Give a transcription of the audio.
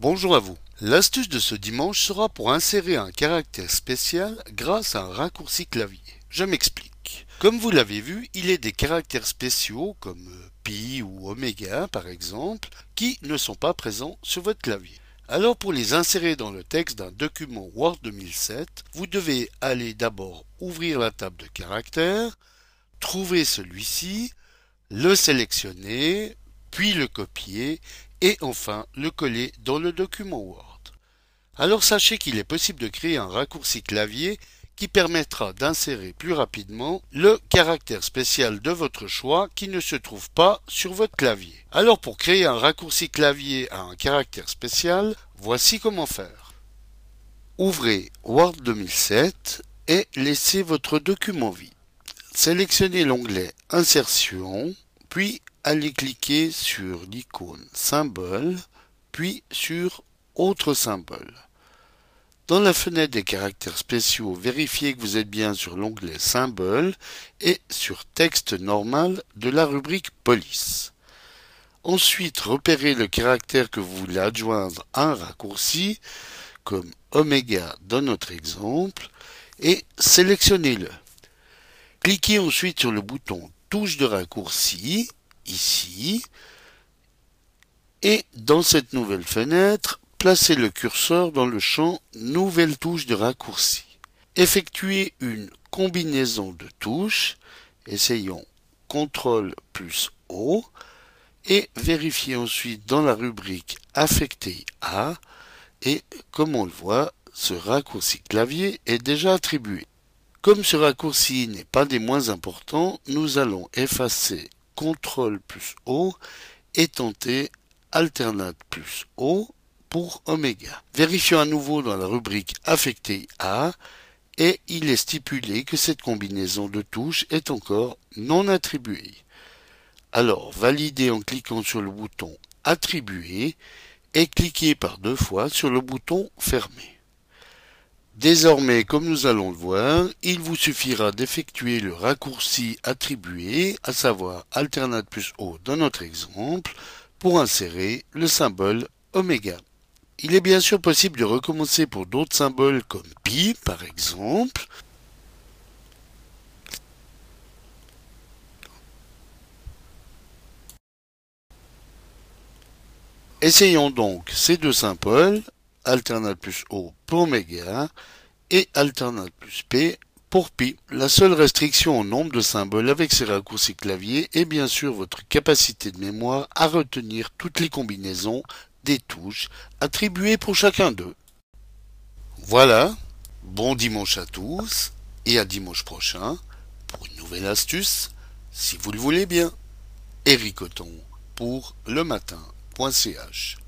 Bonjour à vous. L'astuce de ce dimanche sera pour insérer un caractère spécial grâce à un raccourci clavier. Je m'explique. Comme vous l'avez vu, il est des caractères spéciaux comme pi ou oméga par exemple qui ne sont pas présents sur votre clavier. Alors pour les insérer dans le texte d'un document Word 2007, vous devez aller d'abord ouvrir la table de caractères, trouver celui-ci, le sélectionner, puis le copier et enfin le coller dans le document Word. Alors sachez qu'il est possible de créer un raccourci clavier qui permettra d'insérer plus rapidement le caractère spécial de votre choix qui ne se trouve pas sur votre clavier. Alors pour créer un raccourci clavier à un caractère spécial, voici comment faire. Ouvrez Word 2007 et laissez votre document vide. Sélectionnez l'onglet Insertion, puis allez cliquer sur l'icône symbole, puis sur Autre symbole. Dans la fenêtre des caractères spéciaux, vérifiez que vous êtes bien sur l'onglet Symbole et sur Texte normal de la rubrique Police. Ensuite, repérez le caractère que vous voulez adjoindre à un raccourci, comme oméga dans notre exemple, et sélectionnez-le. Cliquez ensuite sur le bouton Touche de raccourci ici. Et dans cette nouvelle fenêtre, placez le curseur dans le champ Nouvelle touche de raccourci. Effectuez une combinaison de touches. Essayons CTRL plus O et vérifiez ensuite dans la rubrique Affecté à et comme on le voit, ce raccourci clavier est déjà attribué. Comme ce raccourci n'est pas des moins importants, nous allons effacer CTRL plus O et tenter alternate plus O pour oméga. Vérifions à nouveau dans la rubrique affecté à et il est stipulé que cette combinaison de touches est encore non attribuée. Alors, validez en cliquant sur le bouton Attribuer et cliquez par deux fois sur le bouton Fermer. Désormais, comme nous allons le voir, il vous suffira d'effectuer le raccourci attribué, à savoir alternate plus O dans notre exemple, pour insérer le symbole oméga. Il est bien sûr possible de recommencer pour d'autres symboles comme pi par exemple. Essayons donc ces deux symboles alternate plus O pour oméga et alternate plus P pour pi. La seule restriction au nombre de symboles avec ces raccourcis clavier est bien sûr votre capacité de mémoire à retenir toutes les combinaisons des touches attribuées pour chacun d'eux. Voilà, bon dimanche à tous et à dimanche prochain pour une nouvelle astuce, si vous le voulez bien. Eric Oton pour le matin.ch